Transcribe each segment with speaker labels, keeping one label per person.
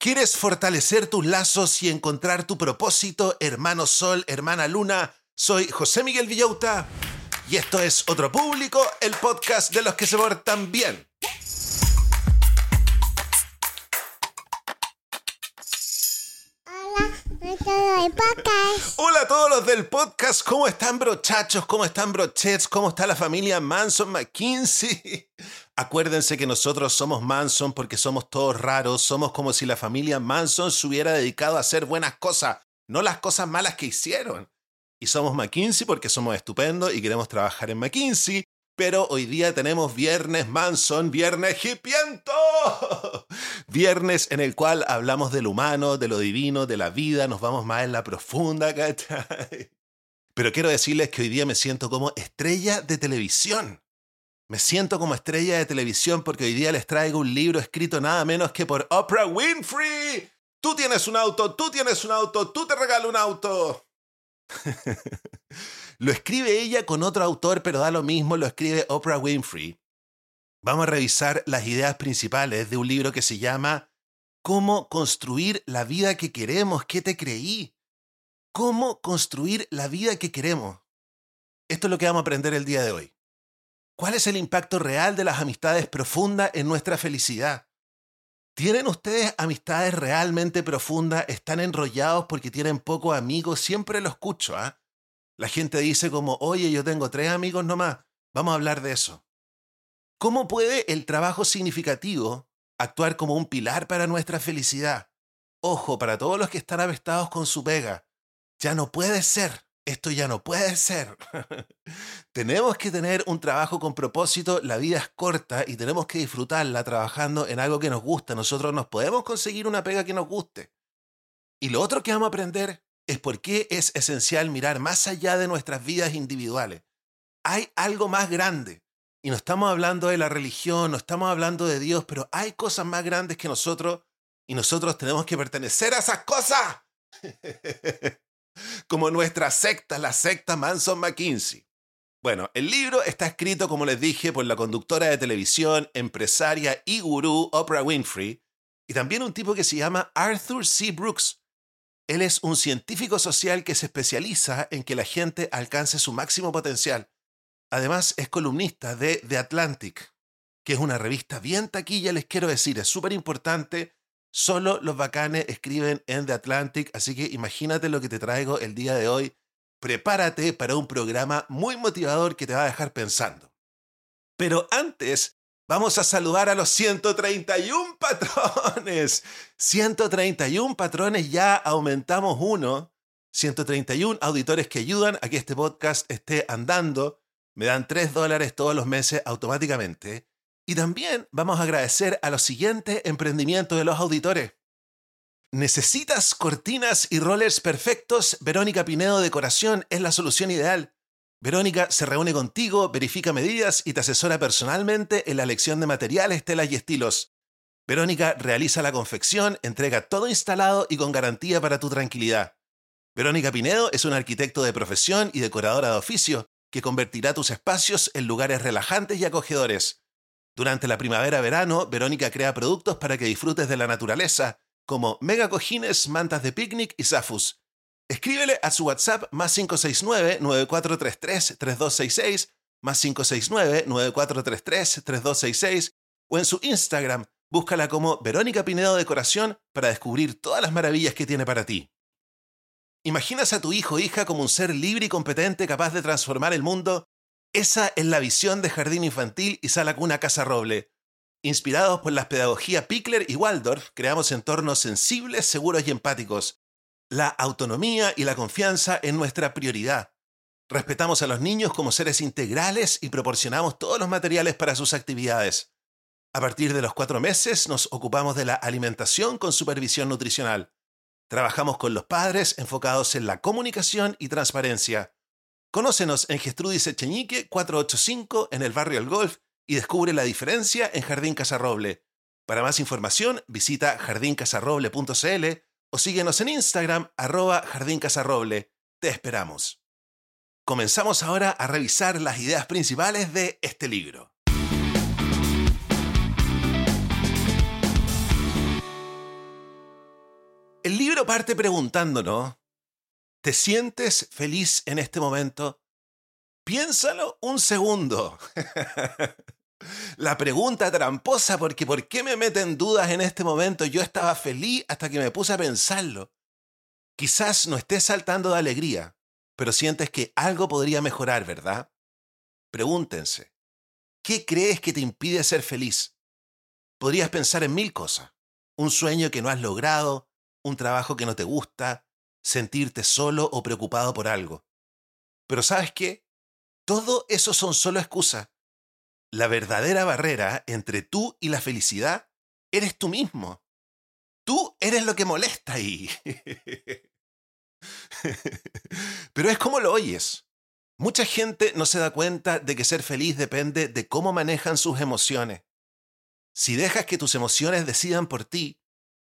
Speaker 1: ¿Quieres fortalecer tus lazos y encontrar tu propósito, hermano Sol, hermana Luna? Soy José Miguel Villauta y esto es Otro Público, el podcast de los que se portan bien. Hola a todos los del podcast, ¿cómo están brochachos? ¿Cómo están brochets? ¿Cómo está la familia Manson McKinsey? Acuérdense que nosotros somos Manson porque somos todos raros, somos como si la familia Manson se hubiera dedicado a hacer buenas cosas, no las cosas malas que hicieron. Y somos McKinsey porque somos estupendos y queremos trabajar en McKinsey, pero hoy día tenemos Viernes Manson, Viernes Hipiento. Viernes en el cual hablamos del humano, de lo divino, de la vida, nos vamos más en la profunda, ¿cachai? Pero quiero decirles que hoy día me siento como estrella de televisión. Me siento como estrella de televisión porque hoy día les traigo un libro escrito nada menos que por Oprah Winfrey. Tú tienes un auto, tú tienes un auto, tú te regalo un auto. lo escribe ella con otro autor, pero da lo mismo, lo escribe Oprah Winfrey. Vamos a revisar las ideas principales de un libro que se llama Cómo construir la vida que queremos. ¿Qué te creí? ¿Cómo construir la vida que queremos? Esto es lo que vamos a aprender el día de hoy. ¿Cuál es el impacto real de las amistades profundas en nuestra felicidad? ¿Tienen ustedes amistades realmente profundas? ¿Están enrollados porque tienen pocos amigos? Siempre lo escucho, ¿ah? La gente dice como, oye, yo tengo tres amigos nomás. Vamos a hablar de eso. ¿Cómo puede el trabajo significativo actuar como un pilar para nuestra felicidad? Ojo, para todos los que están avestados con su pega. Ya no puede ser. Esto ya no puede ser. tenemos que tener un trabajo con propósito. La vida es corta y tenemos que disfrutarla trabajando en algo que nos gusta. Nosotros nos podemos conseguir una pega que nos guste. Y lo otro que vamos a aprender es por qué es esencial mirar más allá de nuestras vidas individuales. Hay algo más grande. Y no estamos hablando de la religión, no estamos hablando de Dios, pero hay cosas más grandes que nosotros y nosotros tenemos que pertenecer a esas cosas. Como nuestra secta, la secta Manson McKinsey. Bueno, el libro está escrito, como les dije, por la conductora de televisión, empresaria y gurú Oprah Winfrey, y también un tipo que se llama Arthur C. Brooks, él es un científico social que se especializa en que la gente alcance su máximo potencial. Además, es columnista de The Atlantic, que es una revista bien taquilla, les quiero decir, es súper importante. Solo los bacanes escriben en The Atlantic, así que imagínate lo que te traigo el día de hoy. Prepárate para un programa muy motivador que te va a dejar pensando. Pero antes, Vamos a saludar a los 131 patrones. 131 patrones, ya aumentamos uno. 131 auditores que ayudan a que este podcast esté andando. Me dan 3 dólares todos los meses automáticamente. Y también vamos a agradecer a los siguientes emprendimientos de los auditores. ¿Necesitas cortinas y rollers perfectos? Verónica Pinedo Decoración es la solución ideal. Verónica se reúne contigo, verifica medidas y te asesora personalmente en la elección de materiales, telas y estilos. Verónica realiza la confección, entrega todo instalado y con garantía para tu tranquilidad. Verónica Pinedo es un arquitecto de profesión y decoradora de oficio que convertirá tus espacios en lugares relajantes y acogedores. Durante la primavera-verano, Verónica crea productos para que disfrutes de la naturaleza, como mega cojines, mantas de picnic y zafus. Escríbele a su WhatsApp más 569-9433-3266, más 569-9433-3266, o en su Instagram, búscala como Verónica Pinedo Decoración para descubrir todas las maravillas que tiene para ti. ¿Imaginas a tu hijo o hija como un ser libre y competente capaz de transformar el mundo? Esa es la visión de Jardín Infantil y Sala Cuna Casa Roble. Inspirados por las pedagogías Pickler y Waldorf, creamos entornos sensibles, seguros y empáticos la autonomía y la confianza es nuestra prioridad. Respetamos a los niños como seres integrales y proporcionamos todos los materiales para sus actividades. A partir de los cuatro meses nos ocupamos de la alimentación con supervisión nutricional. Trabajamos con los padres enfocados en la comunicación y transparencia. Conócenos en Gestrudis Echeñique 485 en el barrio El Golf y descubre la diferencia en Jardín Casarroble. Para más información visita jardincasarroble.cl o síguenos en Instagram arroba Jardín Casarroble. Te esperamos. Comenzamos ahora a revisar las ideas principales de este libro. El libro parte preguntándonos, ¿te sientes feliz en este momento? Piénsalo un segundo. La pregunta tramposa porque ¿por qué me meten dudas en este momento? Yo estaba feliz hasta que me puse a pensarlo. Quizás no estés saltando de alegría, pero sientes que algo podría mejorar, ¿verdad? Pregúntense, ¿qué crees que te impide ser feliz? Podrías pensar en mil cosas. Un sueño que no has logrado, un trabajo que no te gusta, sentirte solo o preocupado por algo. Pero ¿sabes qué? Todo eso son solo excusas. La verdadera barrera entre tú y la felicidad eres tú mismo. Tú eres lo que molesta ahí. Pero es como lo oyes. Mucha gente no se da cuenta de que ser feliz depende de cómo manejan sus emociones. Si dejas que tus emociones decidan por ti,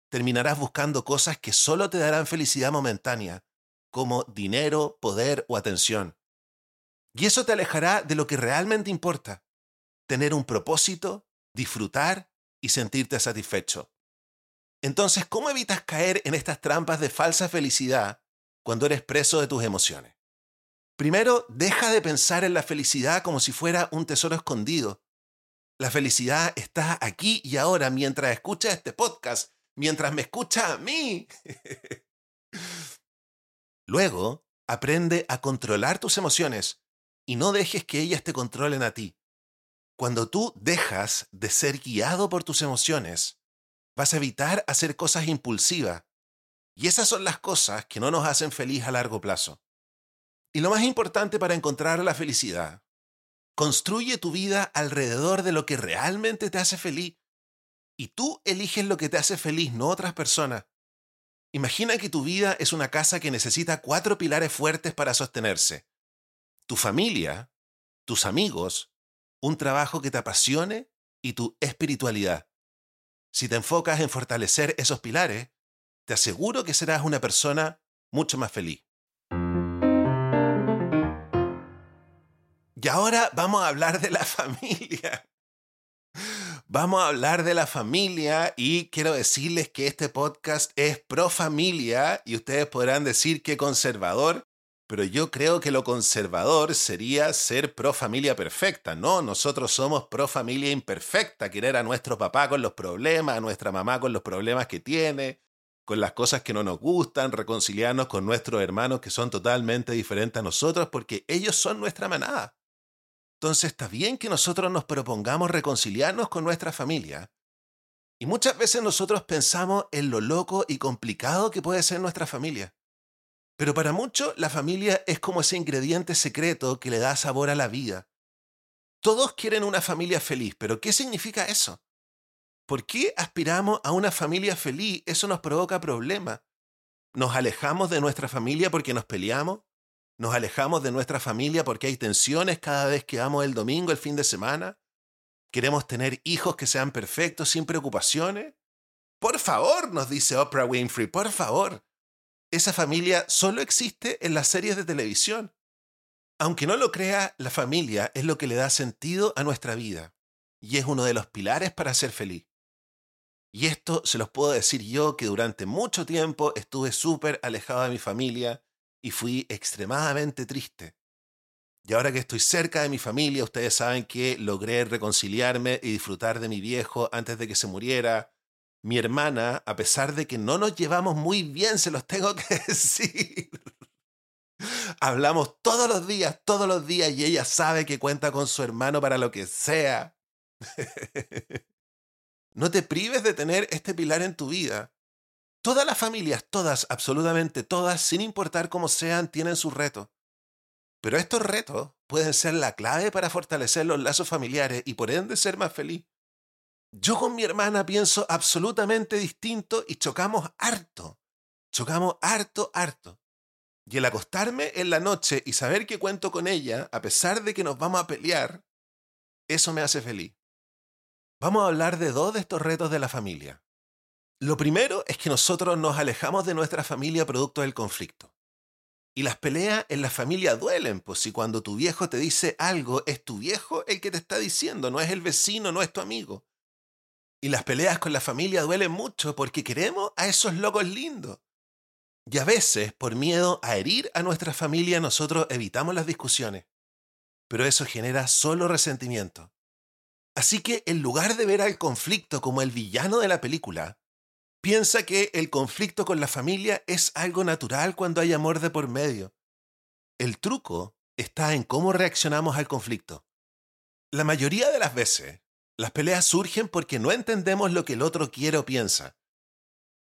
Speaker 1: terminarás buscando cosas que solo te darán felicidad momentánea, como dinero, poder o atención. Y eso te alejará de lo que realmente importa, tener un propósito, disfrutar y sentirte satisfecho. Entonces, ¿cómo evitas caer en estas trampas de falsa felicidad cuando eres preso de tus emociones? Primero, deja de pensar en la felicidad como si fuera un tesoro escondido. La felicidad está aquí y ahora mientras escuchas este podcast, mientras me escucha a mí. Luego, aprende a controlar tus emociones y no dejes que ellas te controlen a ti. Cuando tú dejas de ser guiado por tus emociones, vas a evitar hacer cosas impulsivas. Y esas son las cosas que no nos hacen feliz a largo plazo. Y lo más importante para encontrar la felicidad, construye tu vida alrededor de lo que realmente te hace feliz. Y tú eliges lo que te hace feliz, no otras personas. Imagina que tu vida es una casa que necesita cuatro pilares fuertes para sostenerse tu familia, tus amigos, un trabajo que te apasione y tu espiritualidad. Si te enfocas en fortalecer esos pilares, te aseguro que serás una persona mucho más feliz. Y ahora vamos a hablar de la familia. Vamos a hablar de la familia y quiero decirles que este podcast es pro familia y ustedes podrán decir que conservador, pero yo creo que lo conservador sería ser pro familia perfecta, ¿no? Nosotros somos pro familia imperfecta, querer a nuestro papá con los problemas, a nuestra mamá con los problemas que tiene, con las cosas que no nos gustan, reconciliarnos con nuestros hermanos que son totalmente diferentes a nosotros porque ellos son nuestra manada. Entonces está bien que nosotros nos propongamos reconciliarnos con nuestra familia. Y muchas veces nosotros pensamos en lo loco y complicado que puede ser nuestra familia. Pero para muchos la familia es como ese ingrediente secreto que le da sabor a la vida. Todos quieren una familia feliz, pero ¿qué significa eso? ¿Por qué aspiramos a una familia feliz? Eso nos provoca problemas. ¿Nos alejamos de nuestra familia porque nos peleamos? ¿Nos alejamos de nuestra familia porque hay tensiones cada vez que vamos el domingo, el fin de semana? ¿Queremos tener hijos que sean perfectos sin preocupaciones? Por favor, nos dice Oprah Winfrey, por favor esa familia solo existe en las series de televisión. Aunque no lo crea, la familia es lo que le da sentido a nuestra vida y es uno de los pilares para ser feliz. Y esto se los puedo decir yo que durante mucho tiempo estuve súper alejado de mi familia y fui extremadamente triste. Y ahora que estoy cerca de mi familia, ustedes saben que logré reconciliarme y disfrutar de mi viejo antes de que se muriera, mi hermana, a pesar de que no nos llevamos muy bien, se los tengo que decir. Hablamos todos los días, todos los días, y ella sabe que cuenta con su hermano para lo que sea. no te prives de tener este pilar en tu vida. Todas las familias, todas, absolutamente todas, sin importar cómo sean, tienen sus retos. Pero estos retos pueden ser la clave para fortalecer los lazos familiares y por ende ser más feliz. Yo con mi hermana pienso absolutamente distinto y chocamos harto. Chocamos harto, harto. Y el acostarme en la noche y saber que cuento con ella, a pesar de que nos vamos a pelear, eso me hace feliz. Vamos a hablar de dos de estos retos de la familia. Lo primero es que nosotros nos alejamos de nuestra familia producto del conflicto. Y las peleas en la familia duelen, pues si cuando tu viejo te dice algo, es tu viejo el que te está diciendo, no es el vecino, no es tu amigo. Y las peleas con la familia duelen mucho porque queremos a esos locos lindos. Y a veces, por miedo a herir a nuestra familia, nosotros evitamos las discusiones. Pero eso genera solo resentimiento. Así que en lugar de ver al conflicto como el villano de la película, piensa que el conflicto con la familia es algo natural cuando hay amor de por medio. El truco está en cómo reaccionamos al conflicto. La mayoría de las veces, las peleas surgen porque no entendemos lo que el otro quiere o piensa.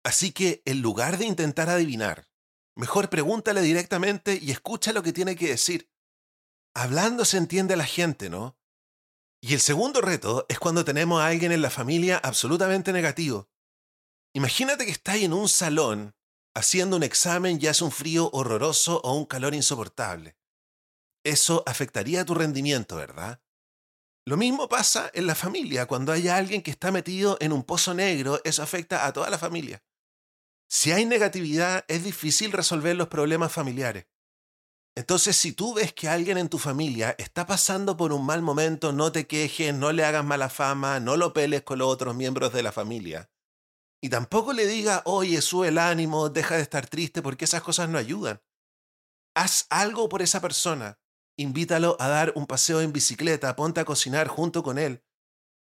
Speaker 1: Así que, en lugar de intentar adivinar, mejor pregúntale directamente y escucha lo que tiene que decir. Hablando se entiende a la gente, ¿no? Y el segundo reto es cuando tenemos a alguien en la familia absolutamente negativo. Imagínate que estás en un salón haciendo un examen y hace un frío horroroso o un calor insoportable. Eso afectaría tu rendimiento, ¿verdad? Lo mismo pasa en la familia. Cuando hay alguien que está metido en un pozo negro, eso afecta a toda la familia. Si hay negatividad, es difícil resolver los problemas familiares. Entonces, si tú ves que alguien en tu familia está pasando por un mal momento, no te quejes, no le hagas mala fama, no lo peles con los otros miembros de la familia. Y tampoco le diga, oye, sube el ánimo, deja de estar triste, porque esas cosas no ayudan. Haz algo por esa persona invítalo a dar un paseo en bicicleta, ponte a cocinar junto con él.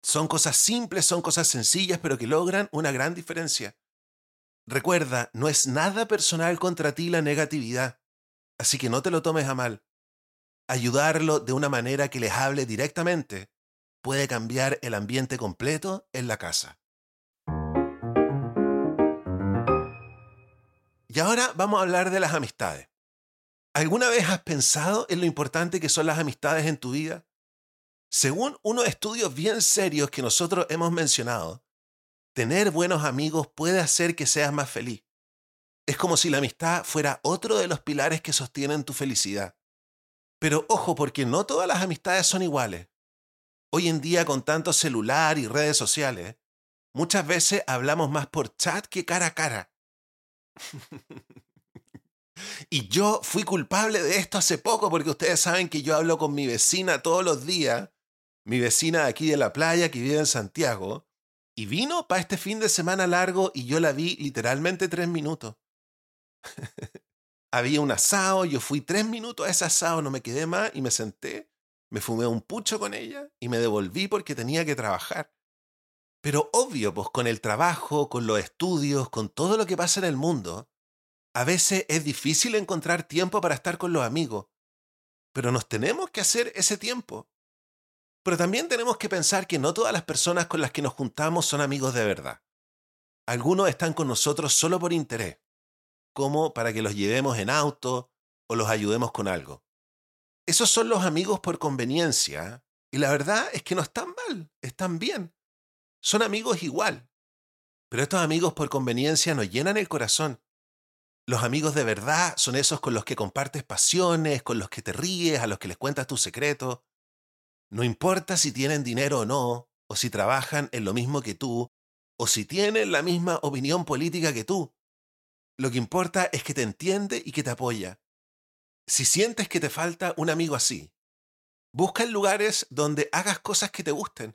Speaker 1: Son cosas simples, son cosas sencillas, pero que logran una gran diferencia. Recuerda, no es nada personal contra ti la negatividad, así que no te lo tomes a mal. Ayudarlo de una manera que les hable directamente puede cambiar el ambiente completo en la casa. Y ahora vamos a hablar de las amistades. ¿Alguna vez has pensado en lo importante que son las amistades en tu vida? Según unos estudios bien serios que nosotros hemos mencionado, tener buenos amigos puede hacer que seas más feliz. Es como si la amistad fuera otro de los pilares que sostienen tu felicidad. Pero ojo, porque no todas las amistades son iguales. Hoy en día, con tanto celular y redes sociales, muchas veces hablamos más por chat que cara a cara. Y yo fui culpable de esto hace poco porque ustedes saben que yo hablo con mi vecina todos los días, mi vecina de aquí de la playa que vive en Santiago, y vino para este fin de semana largo y yo la vi literalmente tres minutos. Había un asado, yo fui tres minutos a ese asado, no me quedé más y me senté, me fumé un pucho con ella y me devolví porque tenía que trabajar. Pero obvio, pues con el trabajo, con los estudios, con todo lo que pasa en el mundo, a veces es difícil encontrar tiempo para estar con los amigos, pero nos tenemos que hacer ese tiempo. Pero también tenemos que pensar que no todas las personas con las que nos juntamos son amigos de verdad. Algunos están con nosotros solo por interés, como para que los llevemos en auto o los ayudemos con algo. Esos son los amigos por conveniencia, y la verdad es que no están mal, están bien. Son amigos igual. Pero estos amigos por conveniencia nos llenan el corazón los amigos de verdad son esos con los que compartes pasiones, con los que te ríes, a los que les cuentas tus secretos. No importa si tienen dinero o no, o si trabajan en lo mismo que tú, o si tienen la misma opinión política que tú. Lo que importa es que te entiende y que te apoya. Si sientes que te falta un amigo así, busca en lugares donde hagas cosas que te gusten,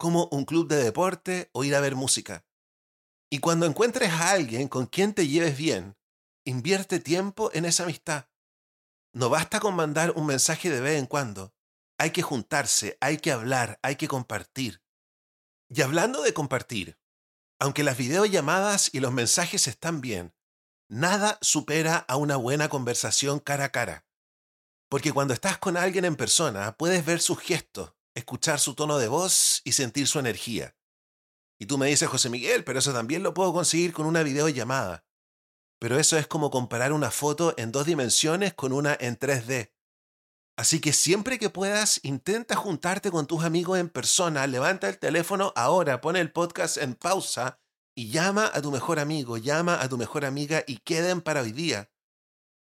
Speaker 1: como un club de deporte o ir a ver música. Y cuando encuentres a alguien con quien te lleves bien, Invierte tiempo en esa amistad. No basta con mandar un mensaje de vez en cuando. Hay que juntarse, hay que hablar, hay que compartir. Y hablando de compartir, aunque las videollamadas y los mensajes están bien, nada supera a una buena conversación cara a cara. Porque cuando estás con alguien en persona, puedes ver sus gestos, escuchar su tono de voz y sentir su energía. Y tú me dices, José Miguel, pero eso también lo puedo conseguir con una videollamada pero eso es como comparar una foto en dos dimensiones con una en 3D. Así que siempre que puedas, intenta juntarte con tus amigos en persona, levanta el teléfono ahora, pone el podcast en pausa y llama a tu mejor amigo, llama a tu mejor amiga y queden para hoy día.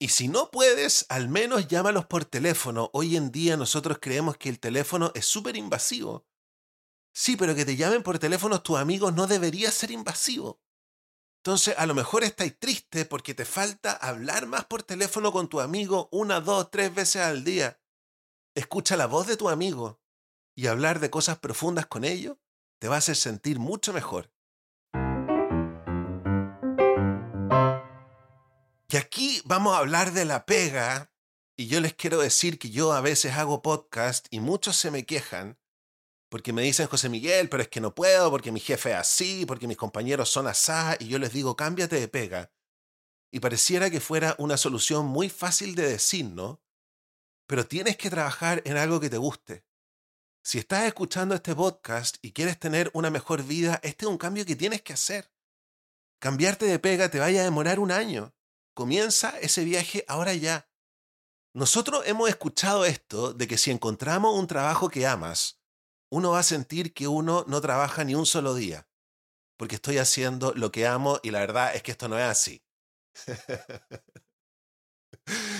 Speaker 1: Y si no puedes, al menos llámalos por teléfono. Hoy en día nosotros creemos que el teléfono es súper invasivo. Sí, pero que te llamen por teléfono tus amigos no debería ser invasivo. Entonces, a lo mejor estáis triste porque te falta hablar más por teléfono con tu amigo una, dos, tres veces al día. Escucha la voz de tu amigo y hablar de cosas profundas con ellos te va a hacer sentir mucho mejor. Que aquí vamos a hablar de la pega y yo les quiero decir que yo a veces hago podcast y muchos se me quejan porque me dicen, José Miguel, pero es que no puedo, porque mi jefe es así, porque mis compañeros son asá, y yo les digo, cámbiate de pega. Y pareciera que fuera una solución muy fácil de decir, ¿no? Pero tienes que trabajar en algo que te guste. Si estás escuchando este podcast y quieres tener una mejor vida, este es un cambio que tienes que hacer. Cambiarte de pega te vaya a demorar un año. Comienza ese viaje ahora ya. Nosotros hemos escuchado esto de que si encontramos un trabajo que amas, uno va a sentir que uno no trabaja ni un solo día, porque estoy haciendo lo que amo y la verdad es que esto no es así.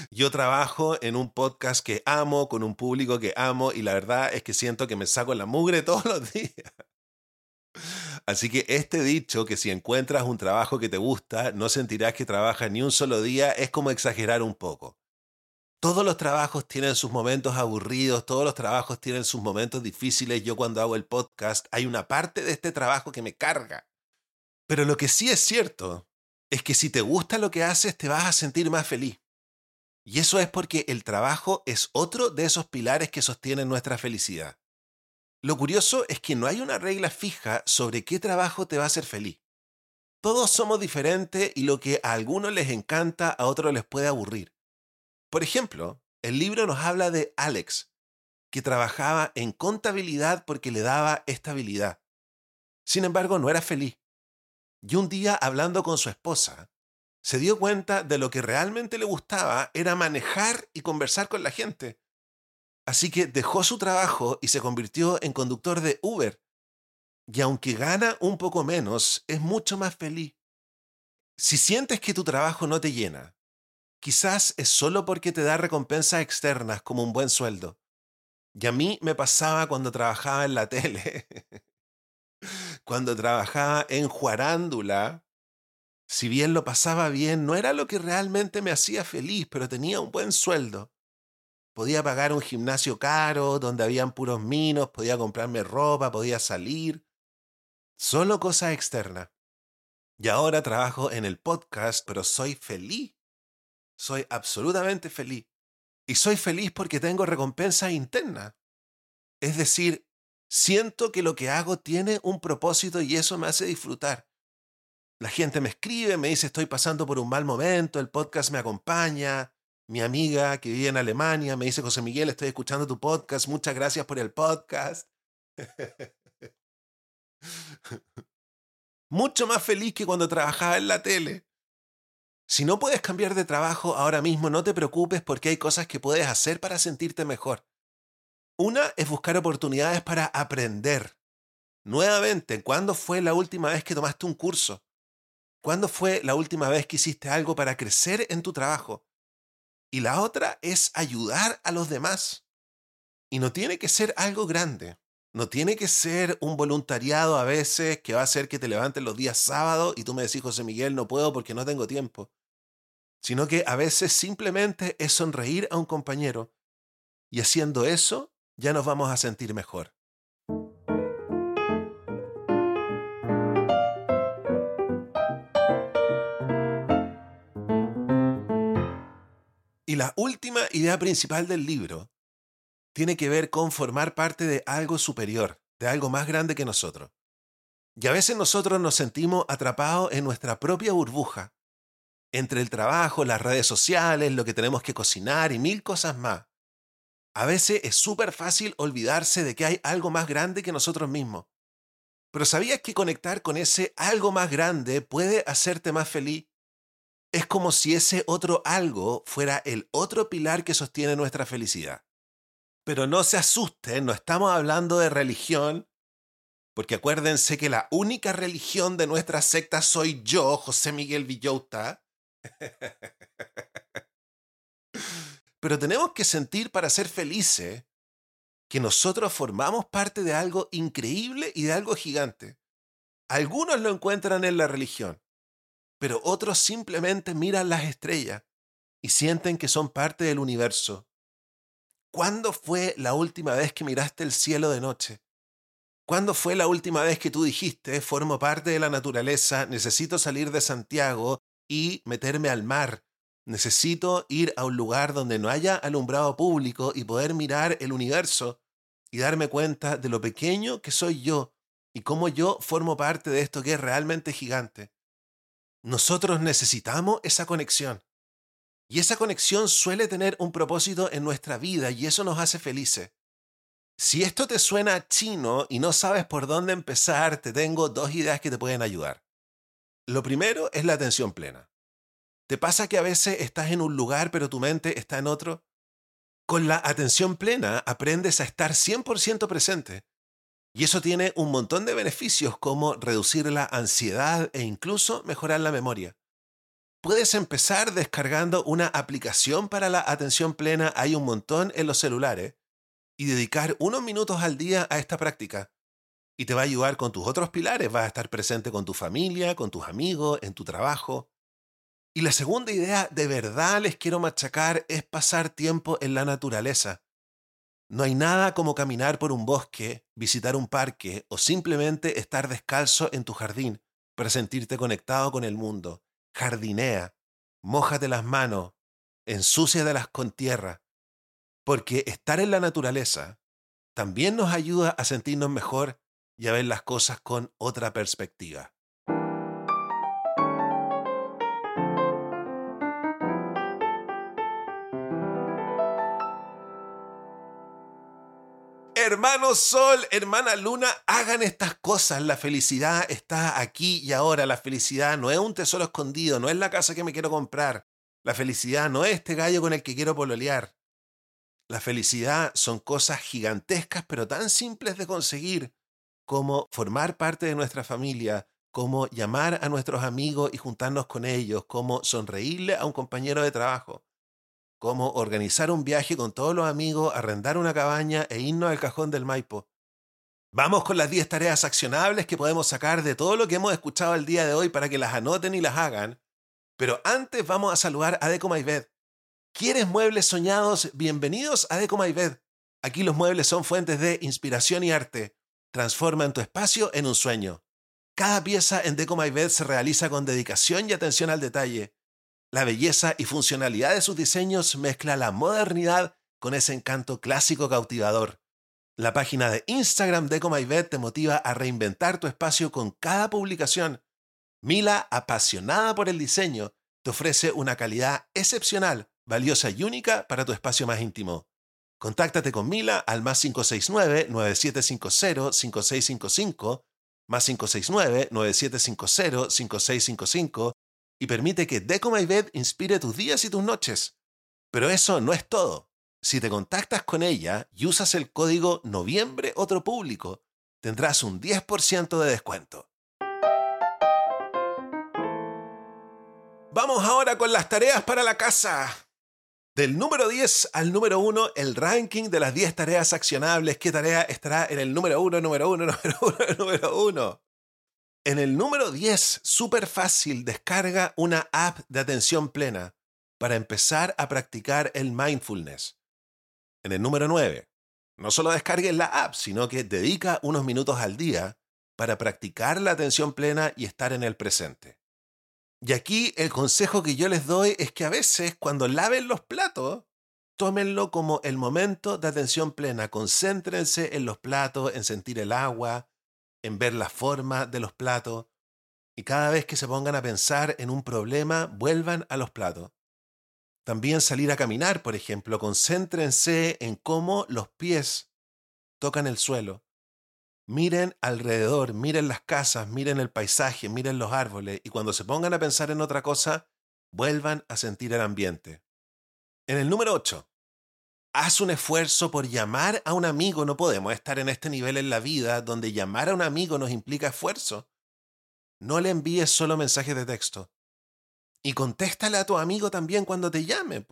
Speaker 1: Yo trabajo en un podcast que amo, con un público que amo y la verdad es que siento que me saco la mugre todos los días. Así que este dicho que si encuentras un trabajo que te gusta, no sentirás que trabajas ni un solo día, es como exagerar un poco. Todos los trabajos tienen sus momentos aburridos, todos los trabajos tienen sus momentos difíciles. Yo cuando hago el podcast hay una parte de este trabajo que me carga. Pero lo que sí es cierto es que si te gusta lo que haces te vas a sentir más feliz. Y eso es porque el trabajo es otro de esos pilares que sostienen nuestra felicidad. Lo curioso es que no hay una regla fija sobre qué trabajo te va a hacer feliz. Todos somos diferentes y lo que a algunos les encanta a otros les puede aburrir. Por ejemplo, el libro nos habla de Alex, que trabajaba en contabilidad porque le daba estabilidad. Sin embargo, no era feliz. Y un día, hablando con su esposa, se dio cuenta de lo que realmente le gustaba era manejar y conversar con la gente. Así que dejó su trabajo y se convirtió en conductor de Uber. Y aunque gana un poco menos, es mucho más feliz. Si sientes que tu trabajo no te llena, quizás es solo porque te da recompensas externas como un buen sueldo. Y a mí me pasaba cuando trabajaba en la tele. cuando trabajaba en Juarándula, si bien lo pasaba bien, no era lo que realmente me hacía feliz, pero tenía un buen sueldo. Podía pagar un gimnasio caro, donde habían puros minos, podía comprarme ropa, podía salir. Solo cosas externas. Y ahora trabajo en el podcast, pero soy feliz. Soy absolutamente feliz. Y soy feliz porque tengo recompensa interna. Es decir, siento que lo que hago tiene un propósito y eso me hace disfrutar. La gente me escribe, me dice estoy pasando por un mal momento, el podcast me acompaña. Mi amiga que vive en Alemania me dice, José Miguel, estoy escuchando tu podcast, muchas gracias por el podcast. Mucho más feliz que cuando trabajaba en la tele. Si no puedes cambiar de trabajo ahora mismo, no te preocupes porque hay cosas que puedes hacer para sentirte mejor. Una es buscar oportunidades para aprender. Nuevamente, ¿cuándo fue la última vez que tomaste un curso? ¿Cuándo fue la última vez que hiciste algo para crecer en tu trabajo? Y la otra es ayudar a los demás. Y no tiene que ser algo grande. No tiene que ser un voluntariado a veces que va a hacer que te levantes los días sábados y tú me decís, José Miguel, no puedo porque no tengo tiempo. Sino que a veces simplemente es sonreír a un compañero y haciendo eso ya nos vamos a sentir mejor. Y la última idea principal del libro tiene que ver con formar parte de algo superior, de algo más grande que nosotros. Y a veces nosotros nos sentimos atrapados en nuestra propia burbuja, entre el trabajo, las redes sociales, lo que tenemos que cocinar y mil cosas más. A veces es súper fácil olvidarse de que hay algo más grande que nosotros mismos. Pero ¿sabías que conectar con ese algo más grande puede hacerte más feliz? Es como si ese otro algo fuera el otro pilar que sostiene nuestra felicidad. Pero no se asusten, no estamos hablando de religión, porque acuérdense que la única religión de nuestra secta soy yo, José Miguel Villota. Pero tenemos que sentir para ser felices que nosotros formamos parte de algo increíble y de algo gigante. Algunos lo encuentran en la religión, pero otros simplemente miran las estrellas y sienten que son parte del universo ¿Cuándo fue la última vez que miraste el cielo de noche? ¿Cuándo fue la última vez que tú dijiste, formo parte de la naturaleza, necesito salir de Santiago y meterme al mar, Necesito ir a un lugar donde no haya alumbrado público y poder mirar el universo y darme cuenta de lo pequeño que soy yo y cómo yo formo parte de esto que es realmente gigante. Nosotros necesitamos esa conexión. Y esa conexión suele tener un propósito en nuestra vida y eso nos hace felices. Si esto te suena chino y no sabes por dónde empezar, te tengo dos ideas que te pueden ayudar. Lo primero es la atención plena. ¿Te pasa que a veces estás en un lugar pero tu mente está en otro? Con la atención plena aprendes a estar 100% presente. Y eso tiene un montón de beneficios como reducir la ansiedad e incluso mejorar la memoria. Puedes empezar descargando una aplicación para la atención plena, hay un montón en los celulares, y dedicar unos minutos al día a esta práctica. Y te va a ayudar con tus otros pilares, vas a estar presente con tu familia, con tus amigos, en tu trabajo. Y la segunda idea de verdad les quiero machacar es pasar tiempo en la naturaleza. No hay nada como caminar por un bosque, visitar un parque o simplemente estar descalzo en tu jardín para sentirte conectado con el mundo. Jardinea, mójate las manos, ensúciatelas con tierra, porque estar en la naturaleza también nos ayuda a sentirnos mejor y a ver las cosas con otra perspectiva. Hermano Sol, hermana Luna, hagan estas cosas. La felicidad está aquí y ahora. La felicidad no es un tesoro escondido, no es la casa que me quiero comprar. La felicidad no es este gallo con el que quiero pololear. La felicidad son cosas gigantescas pero tan simples de conseguir como formar parte de nuestra familia, como llamar a nuestros amigos y juntarnos con ellos, como sonreírle a un compañero de trabajo como organizar un viaje con todos los amigos, arrendar una cabaña e irnos al cajón del Maipo. Vamos con las 10 tareas accionables que podemos sacar de todo lo que hemos escuchado el día de hoy para que las anoten y las hagan. Pero antes vamos a saludar a Deco. ¿Quieres muebles soñados? Bienvenidos a Deco. Aquí los muebles son fuentes de inspiración y arte. Transforman tu espacio en un sueño. Cada pieza en Deco Bed se realiza con dedicación y atención al detalle. La belleza y funcionalidad de sus diseños mezcla la modernidad con ese encanto clásico cautivador. La página de Instagram de Bed te motiva a reinventar tu espacio con cada publicación. Mila, apasionada por el diseño, te ofrece una calidad excepcional, valiosa y única para tu espacio más íntimo. Contáctate con Mila al más 569-9750-5655, más 569-9750-5655 y permite que Deco My Bed inspire tus días y tus noches. Pero eso no es todo. Si te contactas con ella y usas el código Noviembre Otro Público, tendrás un 10% de descuento. Vamos ahora con las tareas para la casa. Del número 10 al número 1, el ranking de las 10 tareas accionables. ¿Qué tarea estará en el número 1, número 1, número 1, número 1? En el número 10, súper fácil, descarga una app de atención plena para empezar a practicar el mindfulness. En el número 9, no solo descargues la app, sino que dedica unos minutos al día para practicar la atención plena y estar en el presente. Y aquí el consejo que yo les doy es que a veces cuando laven los platos, tómenlo como el momento de atención plena, concéntrense en los platos, en sentir el agua, en ver la forma de los platos y cada vez que se pongan a pensar en un problema, vuelvan a los platos. También salir a caminar, por ejemplo, concéntrense en cómo los pies tocan el suelo. Miren alrededor, miren las casas, miren el paisaje, miren los árboles y cuando se pongan a pensar en otra cosa, vuelvan a sentir el ambiente. En el número 8, haz un esfuerzo por llamar a un amigo. No podemos estar en este nivel en la vida donde llamar a un amigo nos implica esfuerzo. No le envíes solo mensajes de texto. Y contéstale a tu amigo también cuando te llame.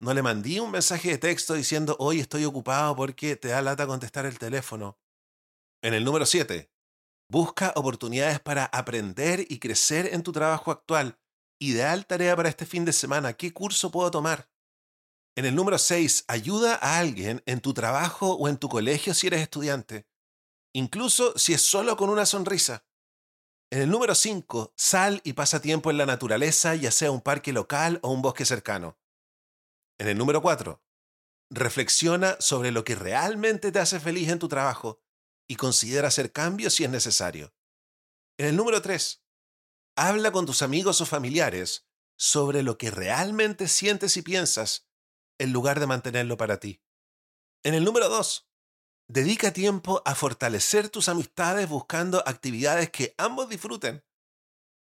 Speaker 1: No le mandí un mensaje de texto diciendo, hoy estoy ocupado porque te da lata contestar el teléfono. En el número 7, busca oportunidades para aprender y crecer en tu trabajo actual. Ideal tarea para este fin de semana. ¿Qué curso puedo tomar? En el número 6, ayuda a alguien en tu trabajo o en tu colegio si eres estudiante, incluso si es solo con una sonrisa. En el número 5, sal y pasa tiempo en la naturaleza, ya sea un parque local o un bosque cercano. En el número 4, reflexiona sobre lo que realmente te hace feliz en tu trabajo y considera hacer cambios si es necesario. En el número 3, habla con tus amigos o familiares sobre lo que realmente sientes y piensas en lugar de mantenerlo para ti. En el número 2, Dedica tiempo a fortalecer tus amistades buscando actividades que ambos disfruten.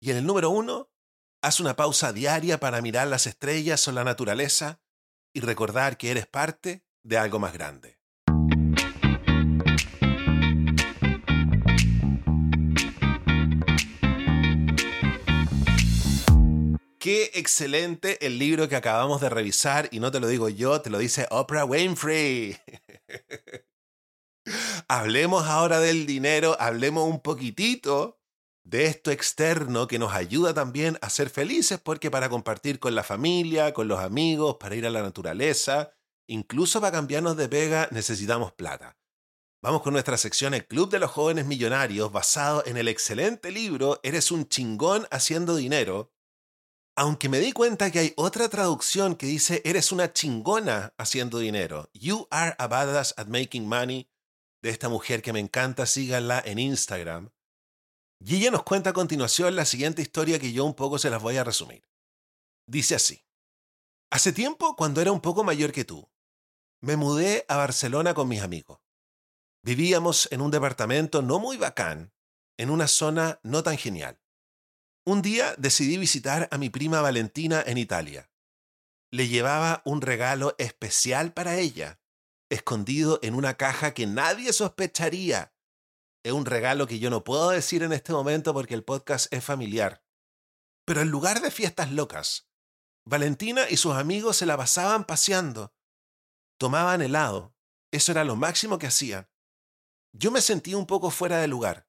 Speaker 1: Y en el número uno, haz una pausa diaria para mirar las estrellas o la naturaleza y recordar que eres parte de algo más grande. Qué excelente el libro que acabamos de revisar y no te lo digo yo, te lo dice Oprah Winfrey. Hablemos ahora del dinero, hablemos un poquitito de esto externo que nos ayuda también a ser felices, porque para compartir con la familia, con los amigos, para ir a la naturaleza, incluso para cambiarnos de pega, necesitamos plata. Vamos con nuestra sección El Club de los Jóvenes Millonarios, basado en el excelente libro Eres un chingón haciendo dinero. Aunque me di cuenta que hay otra traducción que dice Eres una chingona haciendo dinero. You are a badass at making money de esta mujer que me encanta, síganla en Instagram. Y ella nos cuenta a continuación la siguiente historia que yo un poco se las voy a resumir. Dice así. Hace tiempo, cuando era un poco mayor que tú, me mudé a Barcelona con mis amigos. Vivíamos en un departamento no muy bacán, en una zona no tan genial. Un día decidí visitar a mi prima Valentina en Italia. Le llevaba un regalo especial para ella, escondido en una caja que nadie sospecharía. Es un regalo que yo no puedo decir en este momento porque el podcast es familiar. Pero en lugar de fiestas locas, Valentina y sus amigos se la pasaban paseando. Tomaban helado. Eso era lo máximo que hacían. Yo me sentí un poco fuera de lugar.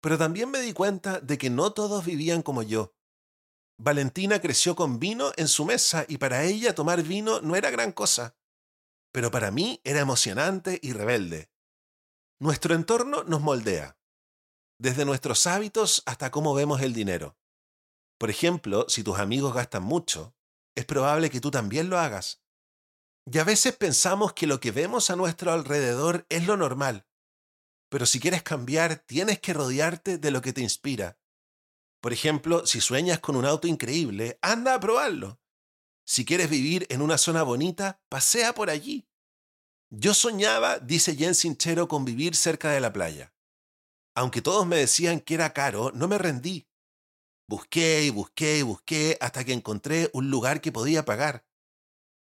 Speaker 1: Pero también me di cuenta de que no todos vivían como yo. Valentina creció con vino en su mesa y para ella tomar vino no era gran cosa pero para mí era emocionante y rebelde. Nuestro entorno nos moldea, desde nuestros hábitos hasta cómo vemos el dinero. Por ejemplo, si tus amigos gastan mucho, es probable que tú también lo hagas. Y a veces pensamos que lo que vemos a nuestro alrededor es lo normal. Pero si quieres cambiar, tienes que rodearte de lo que te inspira. Por ejemplo, si sueñas con un auto increíble, anda a probarlo. Si quieres vivir en una zona bonita, pasea por allí. Yo soñaba, dice Jen Sinchero, con vivir cerca de la playa. Aunque todos me decían que era caro, no me rendí. Busqué y busqué y busqué hasta que encontré un lugar que podía pagar.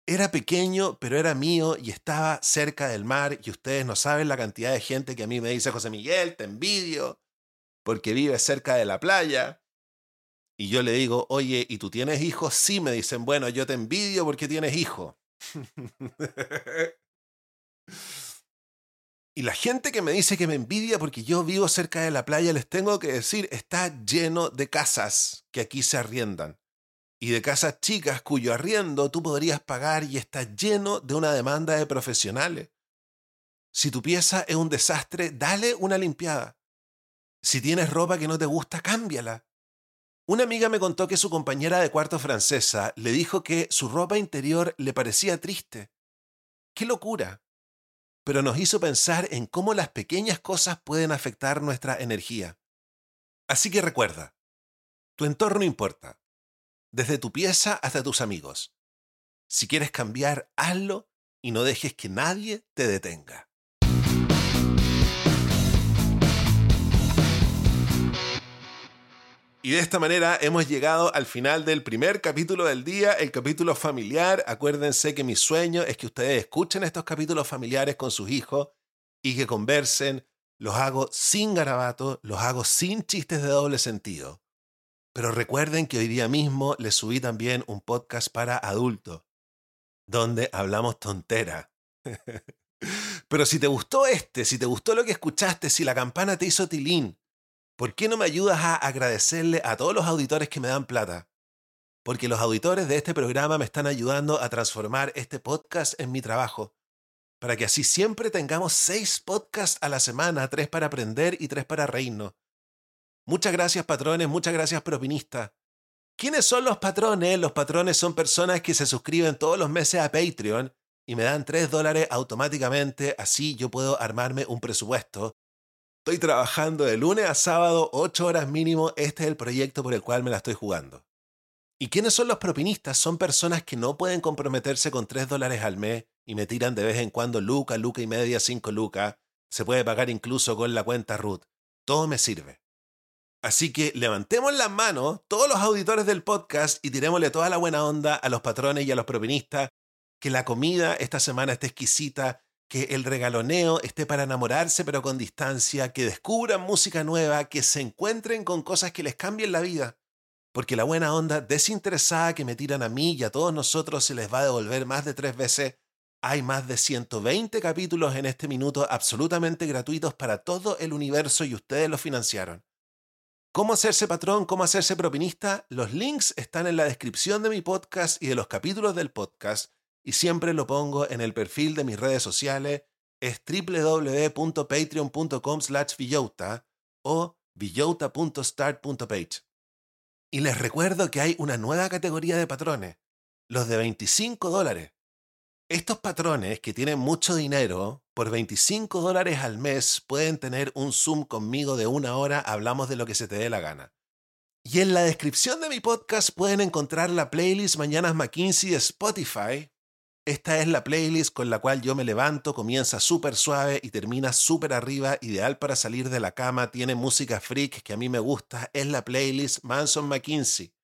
Speaker 1: Era pequeño, pero era mío y estaba cerca del mar y ustedes no saben la cantidad de gente que a mí me dice, José Miguel, te envidio, porque vives cerca de la playa. Y yo le digo, oye, ¿y tú tienes hijos? Sí, me dicen, bueno, yo te envidio porque tienes hijos. y la gente que me dice que me envidia porque yo vivo cerca de la playa, les tengo que decir, está lleno de casas que aquí se arriendan. Y de casas chicas cuyo arriendo tú podrías pagar y está lleno de una demanda de profesionales. Si tu pieza es un desastre, dale una limpiada. Si tienes ropa que no te gusta, cámbiala. Una amiga me contó que su compañera de cuarto francesa le dijo que su ropa interior le parecía triste. ¡Qué locura! Pero nos hizo pensar en cómo las pequeñas cosas pueden afectar nuestra energía. Así que recuerda, tu entorno importa, desde tu pieza hasta tus amigos. Si quieres cambiar, hazlo y no dejes que nadie te detenga. Y de esta manera hemos llegado al final del primer capítulo del día, el capítulo familiar. Acuérdense que mi sueño es que ustedes escuchen estos capítulos familiares con sus hijos y que conversen. Los hago sin garabato, los hago sin chistes de doble sentido. Pero recuerden que hoy día mismo les subí también un podcast para adultos, donde hablamos tontera. Pero si te gustó este, si te gustó lo que escuchaste, si la campana te hizo tilín, ¿por qué no me ayudas a agradecerle a todos los auditores que me dan plata? Porque los auditores de este programa me están ayudando a transformar este podcast en mi trabajo, para que así siempre tengamos seis podcasts a la semana, tres para aprender y tres para reírnos. Muchas gracias patrones, muchas gracias propinistas. ¿Quiénes son los patrones? Los patrones son personas que se suscriben todos los meses a Patreon y me dan 3 dólares automáticamente, así yo puedo armarme un presupuesto. Estoy trabajando de lunes a sábado, 8 horas mínimo, este es el proyecto por el cual me la estoy jugando. ¿Y quiénes son los propinistas? Son personas que no pueden comprometerse con 3 dólares al mes y me tiran de vez en cuando luca, luca y media, 5 lucas. Se puede pagar incluso con la cuenta Root. Todo me sirve. Así que levantemos las manos, todos los auditores del podcast, y tirémosle toda la buena onda a los patrones y a los propinistas. Que la comida esta semana esté exquisita, que el regaloneo esté para enamorarse pero con distancia, que descubran música nueva, que se encuentren con cosas que les cambien la vida porque la buena onda desinteresada que me tiran a mí y a todos nosotros se les va a devolver más de tres veces. Hay más de 120 capítulos en este minuto absolutamente gratuitos para todo el universo y ustedes los financiaron. ¿Cómo hacerse patrón? ¿Cómo hacerse propinista? Los links están en la descripción de mi podcast y de los capítulos del podcast y siempre lo pongo en el perfil de mis redes sociales. Es www.patreon.com slash villota o villota.start.page. Y les recuerdo que hay una nueva categoría de patrones, los de 25 dólares. Estos patrones que tienen mucho dinero, por 25 dólares al mes pueden tener un Zoom conmigo de una hora, hablamos de lo que se te dé la gana. Y en la descripción de mi podcast pueden encontrar la playlist Mañanas McKinsey de Spotify, esta es la playlist con la cual yo me levanto, comienza súper suave y termina súper arriba, ideal para salir de la cama, tiene música freak que a mí me gusta, es la playlist Manson McKinsey.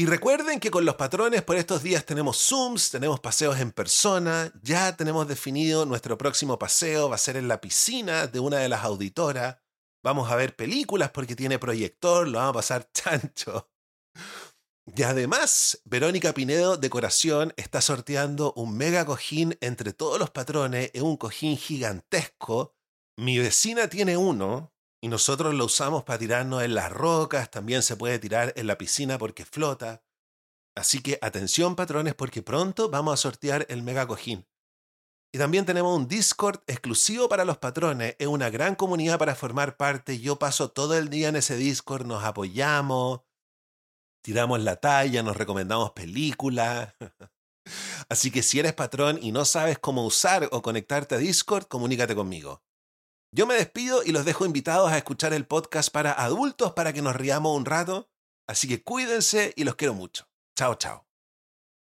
Speaker 1: Y recuerden que con los patrones por estos días tenemos Zooms, tenemos paseos en persona, ya tenemos definido nuestro próximo paseo, va a ser en la piscina de una de las auditoras, vamos a ver películas porque tiene proyector, lo vamos a pasar chancho. Y además, Verónica Pinedo Decoración está sorteando un mega cojín entre todos los patrones. Es un cojín gigantesco. Mi vecina tiene uno y nosotros lo usamos para tirarnos en las rocas. También se puede tirar en la piscina porque flota. Así que atención patrones porque pronto vamos a sortear el mega cojín. Y también tenemos un Discord exclusivo para los patrones. Es una gran comunidad para formar parte. Yo paso todo el día en ese Discord, nos apoyamos tiramos la talla, nos recomendamos películas. Así que si eres patrón y no sabes cómo usar o conectarte a Discord, comunícate conmigo. Yo me despido y los dejo invitados a escuchar el podcast para adultos para que nos riamos un rato. Así que cuídense y los quiero mucho. Chao, chao.